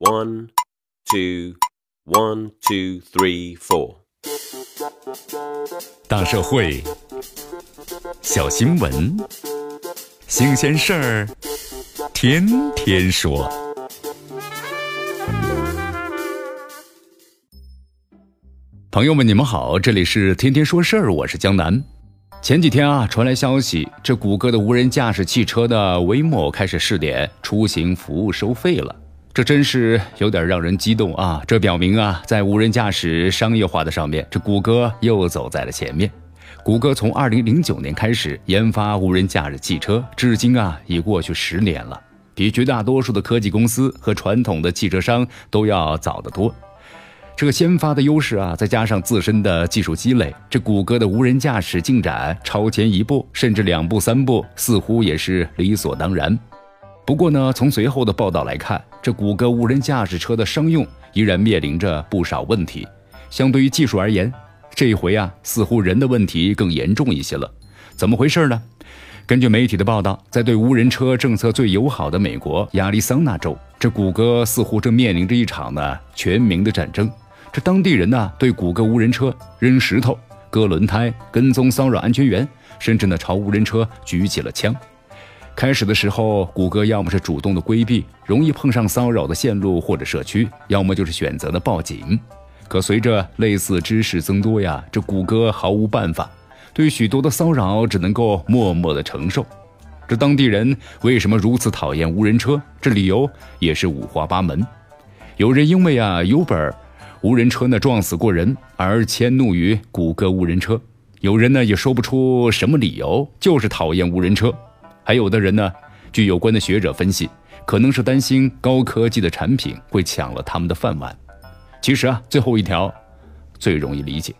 One, two, one, two, three, four. 大社会，小新闻，新鲜事儿，天天说。朋友们，你们好，这里是天天说事儿，我是江南。前几天啊，传来消息，这谷歌的无人驾驶汽车的 Waymo 开始试点出行服务收费了。这真是有点让人激动啊！这表明啊，在无人驾驶商业化的上面，这谷歌又走在了前面。谷歌从2009年开始研发无人驾驶汽车，至今啊已过去十年了，比绝大多数的科技公司和传统的汽车商都要早得多。这个先发的优势啊，再加上自身的技术积累，这谷歌的无人驾驶进展超前一步，甚至两步三步，似乎也是理所当然。不过呢，从随后的报道来看，这谷歌无人驾驶车的商用依然面临着不少问题。相对于技术而言，这一回啊，似乎人的问题更严重一些了。怎么回事呢？根据媒体的报道，在对无人车政策最友好的美国亚利桑那州，这谷歌似乎正面临着一场呢全民的战争。这当地人呢，对谷歌无人车扔石头、割轮胎、跟踪骚扰安全员，甚至呢朝无人车举起了枪。开始的时候，谷歌要么是主动的规避容易碰上骚扰的线路或者社区，要么就是选择的报警。可随着类似之事增多呀，这谷歌毫无办法，对许多的骚扰只能够默默的承受。这当地人为什么如此讨厌无人车？这理由也是五花八门。有人因为啊 Uber 无人车呢撞死过人而迁怒于谷歌无人车，有人呢也说不出什么理由，就是讨厌无人车。还有的人呢，据有关的学者分析，可能是担心高科技的产品会抢了他们的饭碗。其实啊，最后一条最容易理解。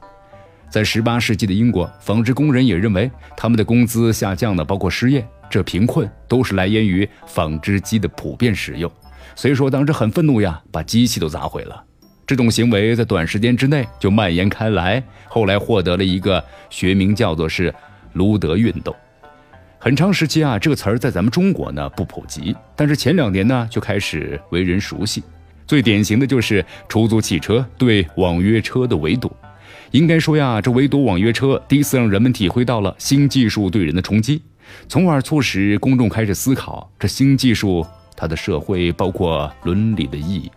在18世纪的英国，纺织工人也认为他们的工资下降了，包括失业、这贫困，都是来源于纺织机的普遍使用。所以说，当时很愤怒呀，把机器都砸毁了。这种行为在短时间之内就蔓延开来，后来获得了一个学名，叫做是卢德运动。很长时期啊，这个词儿在咱们中国呢不普及，但是前两年呢就开始为人熟悉。最典型的就是出租汽车对网约车的围堵。应该说呀，这围堵网约车第一次让人们体会到了新技术对人的冲击，从而促使公众开始思考这新技术它的社会包括伦理的意义。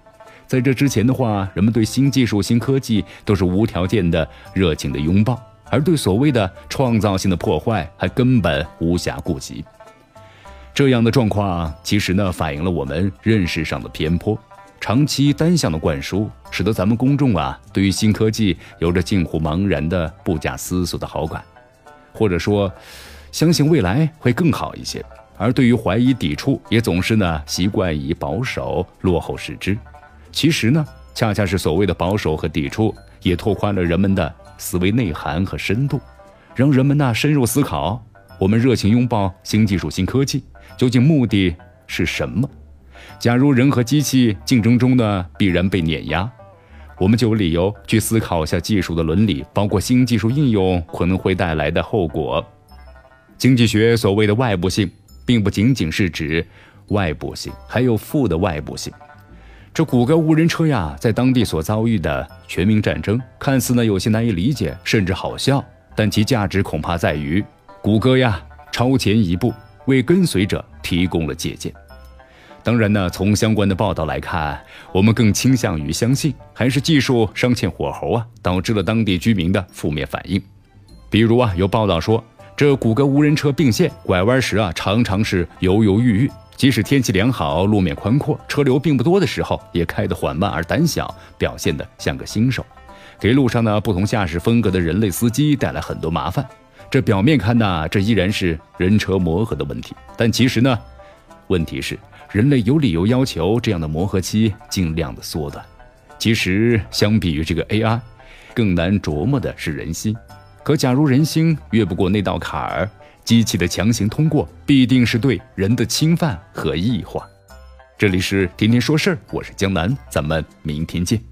在这之前的话，人们对新技术、新科技都是无条件的热情的拥抱。而对所谓的创造性的破坏，还根本无暇顾及。这样的状况，其实呢，反映了我们认识上的偏颇。长期单向的灌输，使得咱们公众啊，对于新科技有着近乎茫然的、不假思索的好感，或者说，相信未来会更好一些。而对于怀疑、抵触，也总是呢，习惯以保守、落后视之。其实呢，恰恰是所谓的保守和抵触，也拓宽了人们的。思维内涵和深度，让人们呐深入思考：我们热情拥抱新技术、新科技，究竟目的是什么？假如人和机器竞争中呢必然被碾压，我们就有理由去思考一下技术的伦理，包括新技术应用可能会带来的后果。经济学所谓的外部性，并不仅仅是指外部性，还有负的外部性。这谷歌无人车呀，在当地所遭遇的全民战争，看似呢有些难以理解，甚至好笑，但其价值恐怕在于，谷歌呀超前一步，为跟随者提供了借鉴。当然呢，从相关的报道来看，我们更倾向于相信，还是技术尚欠火候啊，导致了当地居民的负面反应。比如啊，有报道说，这谷歌无人车并线拐弯时啊，常常是犹犹豫豫。即使天气良好、路面宽阔、车流并不多的时候，也开得缓慢而胆小，表现得像个新手，给路上呢不同驾驶风格的人类司机带来很多麻烦。这表面看呢，这依然是人车磨合的问题，但其实呢，问题是人类有理由要求这样的磨合期尽量的缩短。其实，相比于这个 AI，更难琢磨的是人心。可假如人心越不过那道坎儿，机器的强行通过，必定是对人的侵犯和异化。这里是天天说事儿，我是江南，咱们明天见。